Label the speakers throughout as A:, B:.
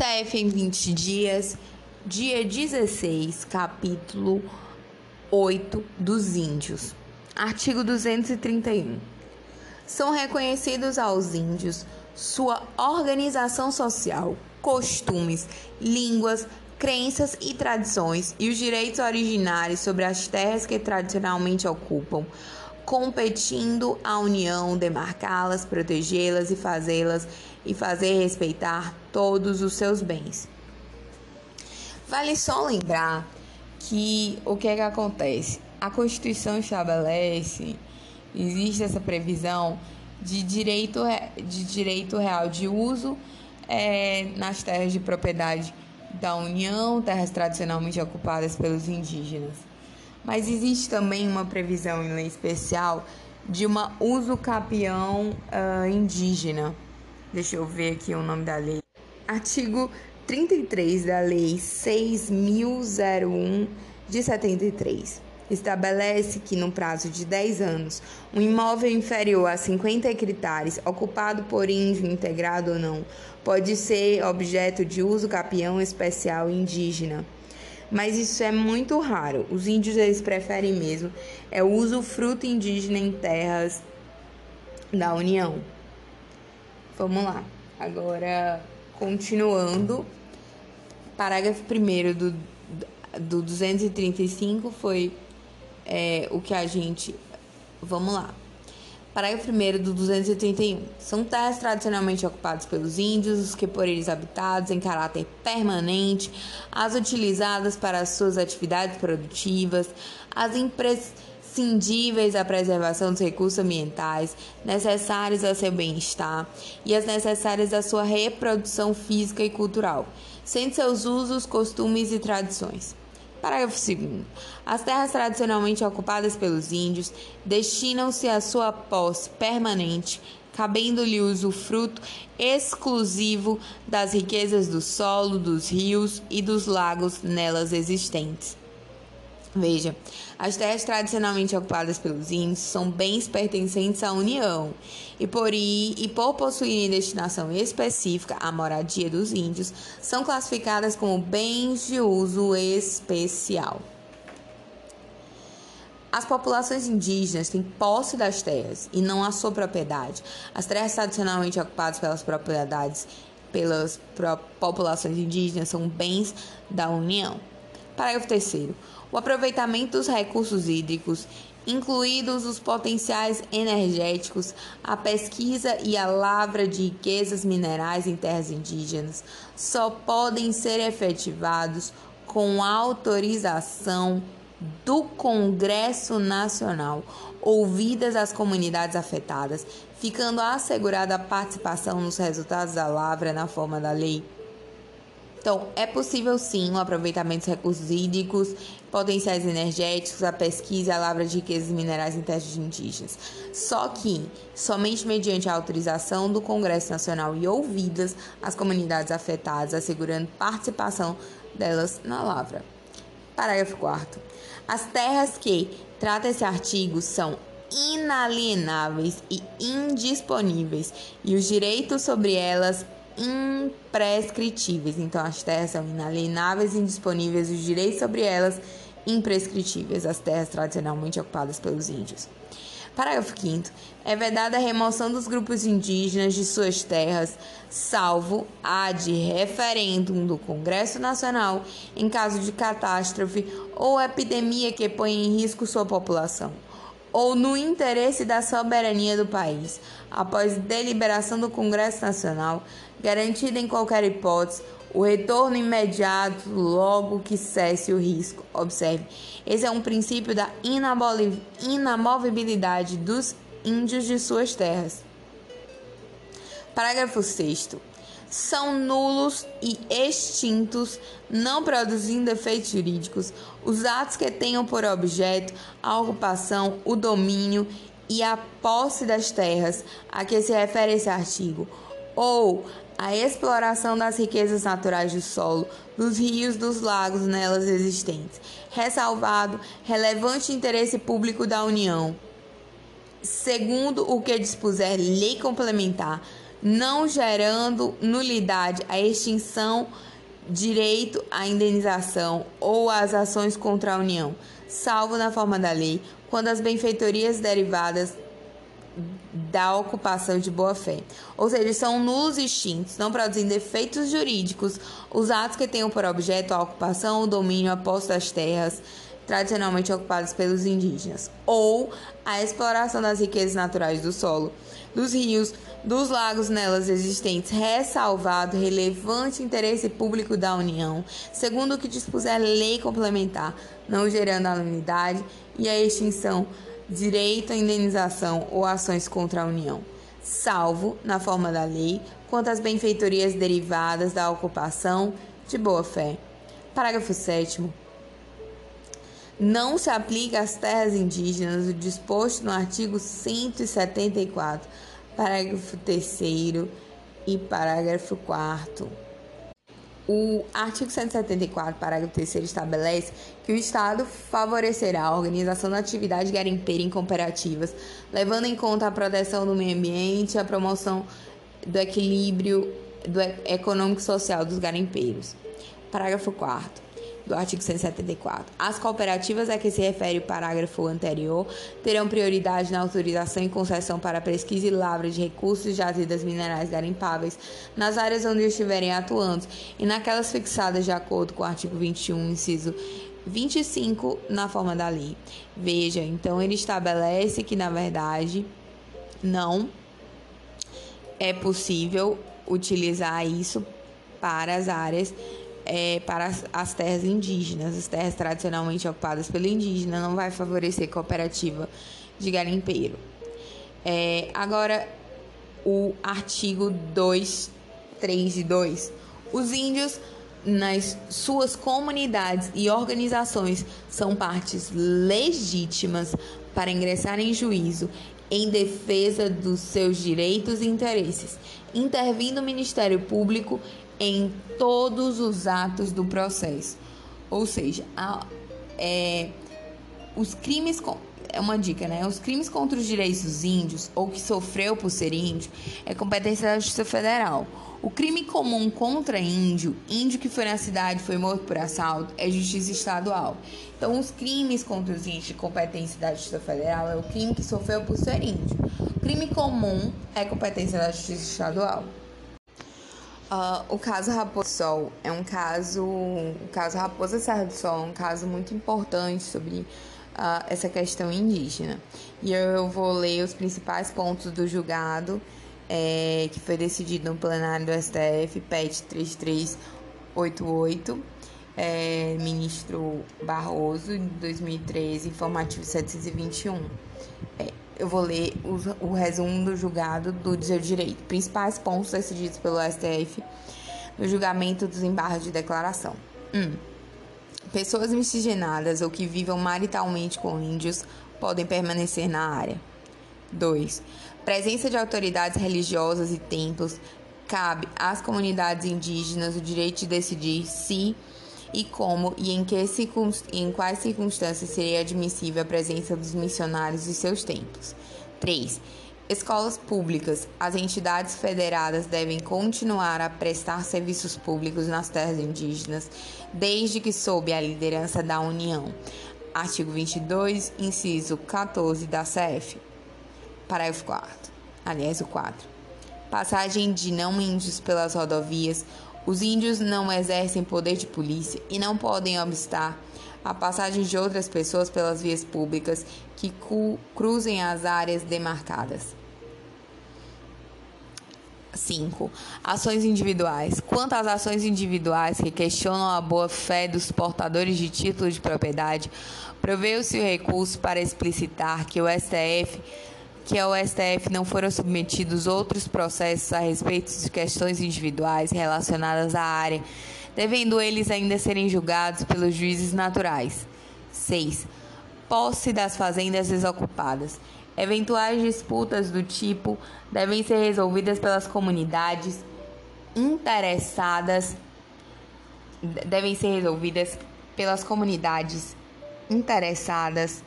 A: CF em 20 dias, dia 16, capítulo 8 dos Índios. Artigo 231. São reconhecidos aos índios sua organização social, costumes, línguas, crenças e tradições e os direitos originários sobre as terras que tradicionalmente ocupam, competindo a União demarcá-las, protegê-las e fazê-las e fazer respeitar todos os seus bens. Vale só lembrar que o que é que acontece? A Constituição estabelece, existe essa previsão de direito, de direito real de uso é, nas terras de propriedade da União, terras tradicionalmente ocupadas pelos indígenas. Mas existe também uma previsão em lei especial de uma uso capião uh, indígena. Deixa eu ver aqui o nome da lei. Artigo 33 da Lei 6001 de 73 estabelece que, no prazo de 10 anos, um imóvel inferior a 50 hectares, ocupado por índio, integrado ou não, pode ser objeto de uso capião especial indígena. Mas isso é muito raro. Os índios eles preferem mesmo é o uso fruto indígena em terras da União. Vamos lá. Agora, continuando, parágrafo 1 do, do 235 foi é, o que a gente. Vamos lá. Parágrafo 1 do 231. São terras tradicionalmente ocupadas pelos índios, os que por eles habitados em caráter permanente, as utilizadas para as suas atividades produtivas, as imprescindíveis à preservação dos recursos ambientais, necessários ao seu bem-estar e as necessárias à sua reprodução física e cultural, sendo seus usos, costumes e tradições. Parágrafo 2. As terras tradicionalmente ocupadas pelos índios destinam-se à sua posse permanente, cabendo-lhe uso fruto exclusivo das riquezas do solo, dos rios e dos lagos nelas existentes. Veja, as terras tradicionalmente ocupadas pelos índios são bens pertencentes à União e por, e por possuírem destinação específica à moradia dos índios, são classificadas como bens de uso especial. As populações indígenas têm posse das terras e não a sua propriedade. As terras tradicionalmente ocupadas pelas propriedades pelas populações indígenas são bens da União. Parágrafo 3. O aproveitamento dos recursos hídricos, incluídos os potenciais energéticos, a pesquisa e a lavra de riquezas minerais em terras indígenas, só podem ser efetivados com autorização do Congresso Nacional, ouvidas as comunidades afetadas, ficando assegurada a participação nos resultados da lavra na forma da lei então, é possível sim o aproveitamento dos recursos hídricos, potenciais energéticos, a pesquisa e a lavra de riquezas minerais em terras indígenas. Só que, somente mediante a autorização do Congresso Nacional e ouvidas as comunidades afetadas, assegurando participação delas na lavra. Parágrafo 4. As terras que trata esse artigo são inalienáveis e indisponíveis, e os direitos sobre elas imprescritíveis. Então, as terras são inalienáveis e indisponíveis, os direitos sobre elas imprescritíveis, as terras tradicionalmente ocupadas pelos índios. Parágrafo 5. É vedada a remoção dos grupos indígenas de suas terras, salvo a de referêndum do Congresso Nacional em caso de catástrofe ou epidemia que ponha em risco sua população ou no interesse da soberania do país, após deliberação do Congresso Nacional, garantida em qualquer hipótese o retorno imediato logo que cesse o risco. Observe, esse é um princípio da inamovibilidade dos índios de suas terras. Parágrafo 6 são nulos e extintos, não produzindo efeitos jurídicos, os atos que tenham por objeto a ocupação, o domínio e a posse das terras a que se refere esse artigo, ou a exploração das riquezas naturais do solo, dos rios, dos lagos nelas existentes, ressalvado relevante interesse público da União. Segundo o que dispuser lei complementar não gerando nulidade a extinção, direito à indenização ou às ações contra a União, salvo na forma da lei, quando as benfeitorias derivadas da ocupação de boa-fé. Ou seja, são nulos e extintos, não produzindo efeitos jurídicos, os atos que tenham por objeto a ocupação ou domínio após das terras tradicionalmente ocupadas pelos indígenas, ou a exploração das riquezas naturais do solo, dos rios, dos lagos nelas existentes, ressalvado relevante interesse público da União, segundo o que dispuser a lei complementar, não gerando a e a extinção direito à indenização ou ações contra a União, salvo, na forma da lei, quanto às benfeitorias derivadas da ocupação de boa-fé. Parágrafo 7. Não se aplica às terras indígenas o disposto no artigo 174, parágrafo 3 e parágrafo 4 o artigo 174, parágrafo 3 estabelece que o Estado favorecerá a organização da atividade garimpeira em cooperativas, levando em conta a proteção do meio ambiente e a promoção do equilíbrio do econômico e social dos garimpeiros. Parágrafo 4 do artigo 174. As cooperativas a que se refere o parágrafo anterior terão prioridade na autorização e concessão para pesquisa e lavra de recursos de jazidas minerais garimpáveis nas áreas onde estiverem atuando e naquelas fixadas de acordo com o artigo 21, inciso 25, na forma da lei. Veja, então ele estabelece que, na verdade, não é possível utilizar isso para as áreas é, para as, as, terras indígenas, as terras tradicionalmente ocupadas pelo indígena, não vai favorecer cooperativa de garimpeiro. É, agora, o artigo 2, 3 e 2. Os índios, nas suas comunidades e organizações, são partes legítimas para ingressar em juízo em defesa dos seus direitos e interesses, intervindo o Ministério Público em todos os atos do processo. Ou seja, a, é, os crimes. É uma dica, né? Os crimes contra os direitos dos índios, ou que sofreu por ser índio, é competência da Justiça Federal. O crime comum contra índio, índio que foi na cidade foi morto por assalto, é justiça estadual. Então, os crimes contra os índios de competência da Justiça Federal é o crime que sofreu por ser índio. O crime comum é competência da Justiça Estadual. Uh, o caso Raposa Sol é um caso, o caso Raposa Serra do Sol é um caso muito importante sobre uh, essa questão indígena. E eu vou ler os principais pontos do julgado é, que foi decidido no plenário do STF, PET 3388, é, ministro Barroso, em 2013, informativo 721. É, eu vou ler o, o resumo do julgado do dizer direito. Principais pontos decididos pelo STF no julgamento dos embargos de declaração. 1. Um, pessoas miscigenadas ou que vivam maritalmente com índios podem permanecer na área. 2. Presença de autoridades religiosas e templos cabe às comunidades indígenas o direito de decidir se e como e em, que em quais circunstâncias seria admissível a presença dos missionários e seus templos. 3. Escolas públicas. As entidades federadas devem continuar a prestar serviços públicos nas terras indígenas, desde que sob a liderança da União. Artigo 22, inciso 14 da CF. Parágrafo 4. Aliás, o 4. Passagem de não índios pelas rodovias os índios não exercem poder de polícia e não podem obstar a passagem de outras pessoas pelas vias públicas que cruzem as áreas demarcadas. 5. Ações individuais. Quanto às ações individuais que questionam a boa-fé dos portadores de títulos de propriedade, proveu-se o recurso para explicitar que o STF que ao STF não foram submetidos outros processos a respeito de questões individuais relacionadas à área, devendo eles ainda serem julgados pelos juízes naturais. 6. Posse das fazendas desocupadas. Eventuais disputas do tipo devem ser resolvidas pelas comunidades interessadas devem ser resolvidas pelas comunidades interessadas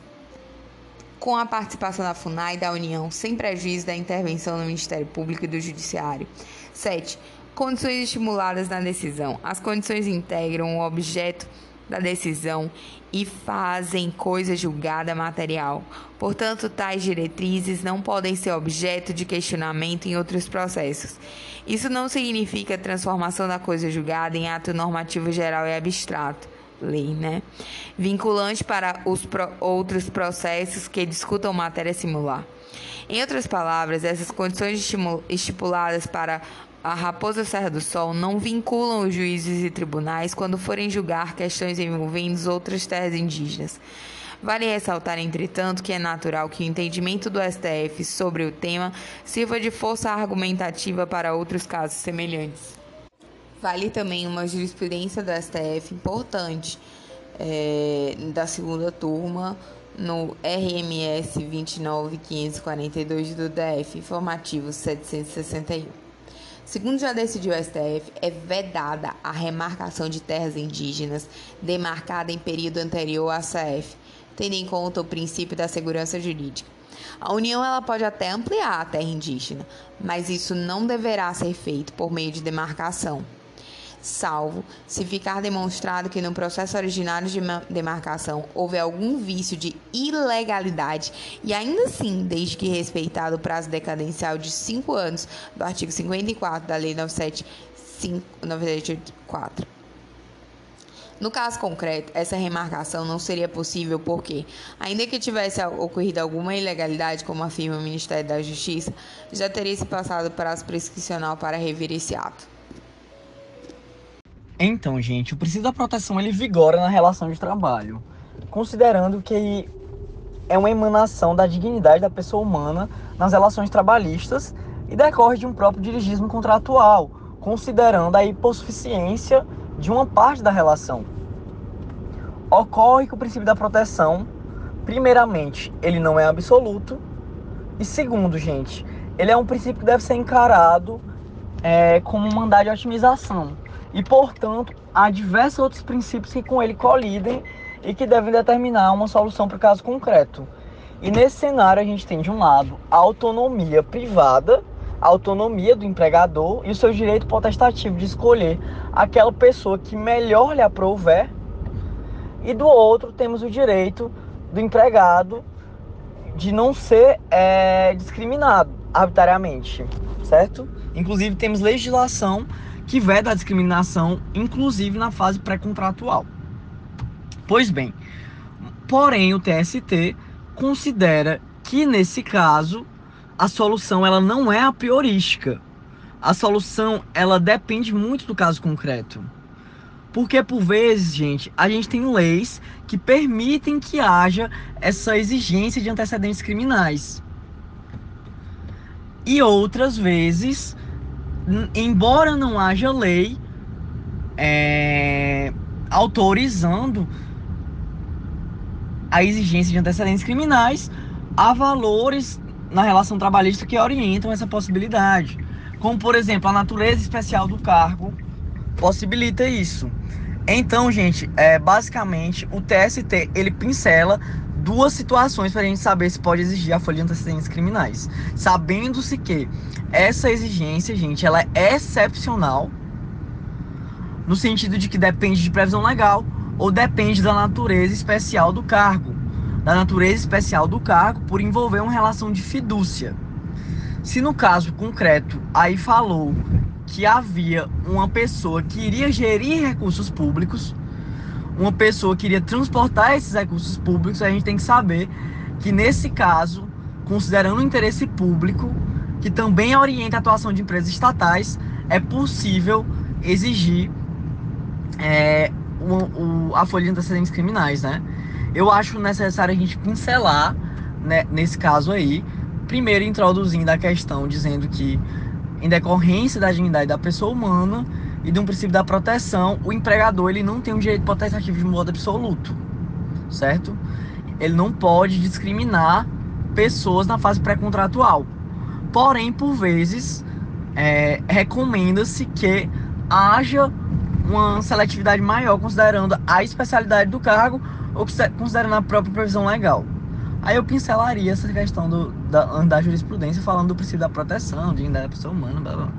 A: com a participação da FUNAI e da União, sem prejuízo da intervenção do Ministério Público e do Judiciário. 7. Condições estimuladas na decisão. As condições integram o objeto da decisão e fazem coisa julgada material. Portanto, tais diretrizes não podem ser objeto de questionamento em outros processos. Isso não significa transformação da coisa julgada em ato normativo geral e abstrato. Lei, né? Vinculante para os pro outros processos que discutam matéria similar. Em outras palavras, essas condições estipuladas para a Raposa Serra do Sol não vinculam os juízes e tribunais quando forem julgar questões envolvendo outras terras indígenas. Vale ressaltar, entretanto, que é natural que o entendimento do STF sobre o tema sirva de força argumentativa para outros casos semelhantes. Vale também uma jurisprudência do STF importante é, da segunda turma no RMS 29542 do DF, informativo 761. Segundo já decidiu o STF, é vedada a remarcação de terras indígenas demarcada em período anterior à CF, tendo em conta o princípio da segurança jurídica. A União ela pode até ampliar a terra indígena, mas isso não deverá ser feito por meio de demarcação salvo se ficar demonstrado que no processo originário de demarcação houve algum vício de ilegalidade e ainda assim, desde que respeitado o prazo decadencial de cinco anos do artigo 54 da Lei 974. No caso concreto, essa remarcação não seria possível porque, ainda que tivesse ocorrido alguma ilegalidade, como afirma o Ministério da Justiça, já teria se passado o prazo prescricional para rever esse ato.
B: Então, gente, o princípio da proteção ele vigora na relação de trabalho, considerando que é uma emanação da dignidade da pessoa humana nas relações trabalhistas e decorre de um próprio dirigismo contratual, considerando a hipossuficiência de uma parte da relação. Ocorre que o princípio da proteção, primeiramente, ele não é absoluto, e segundo, gente, ele é um princípio que deve ser encarado é, como um mandado de otimização e, portanto, há diversos outros princípios que com ele colidem e que devem determinar uma solução para o caso concreto. E nesse cenário a gente tem de um lado a autonomia privada, a autonomia do empregador e o seu direito potestativo de escolher aquela pessoa que melhor lhe aprouver. E do outro temos o direito do empregado de não ser é, discriminado arbitrariamente, certo? Inclusive temos legislação que veda a discriminação, inclusive na fase pré-contratual. Pois bem, porém o TST considera que nesse caso a solução ela não é a priorística. A solução ela depende muito do caso concreto. Porque por vezes, gente, a gente tem leis que permitem que haja essa exigência de antecedentes criminais. E outras vezes embora não haja lei é, autorizando a exigência de antecedentes criminais, há valores na relação trabalhista que orientam essa possibilidade. Como, por exemplo, a natureza especial do cargo possibilita isso. Então, gente, é, basicamente o TST ele pincela duas situações para a gente saber se pode exigir a folha de antecedentes criminais. Sabendo-se que essa exigência, gente, ela é excepcional no sentido de que depende de previsão legal ou depende da natureza especial do cargo. Da natureza especial do cargo por envolver uma relação de fidúcia. Se no caso concreto aí falou que havia uma pessoa que iria gerir recursos públicos, uma pessoa que iria transportar esses recursos públicos, a gente tem que saber que nesse caso, considerando o interesse público, que também orienta a atuação de empresas estatais, é possível exigir é, o, o, a folha de antecedentes criminais, né? Eu acho necessário a gente pincelar, né, nesse caso aí, primeiro introduzindo a questão dizendo que, em decorrência da dignidade da pessoa humana, e de um princípio da proteção, o empregador ele não tem um direito potestativo de modo absoluto, certo? Ele não pode discriminar pessoas na fase pré-contratual. Porém, por vezes, é, recomenda-se que haja uma seletividade maior considerando a especialidade do cargo ou considerando a própria previsão legal. Aí eu pincelaria essa questão do, da, da jurisprudência falando do princípio da proteção, de da pessoa humana, blá, blá.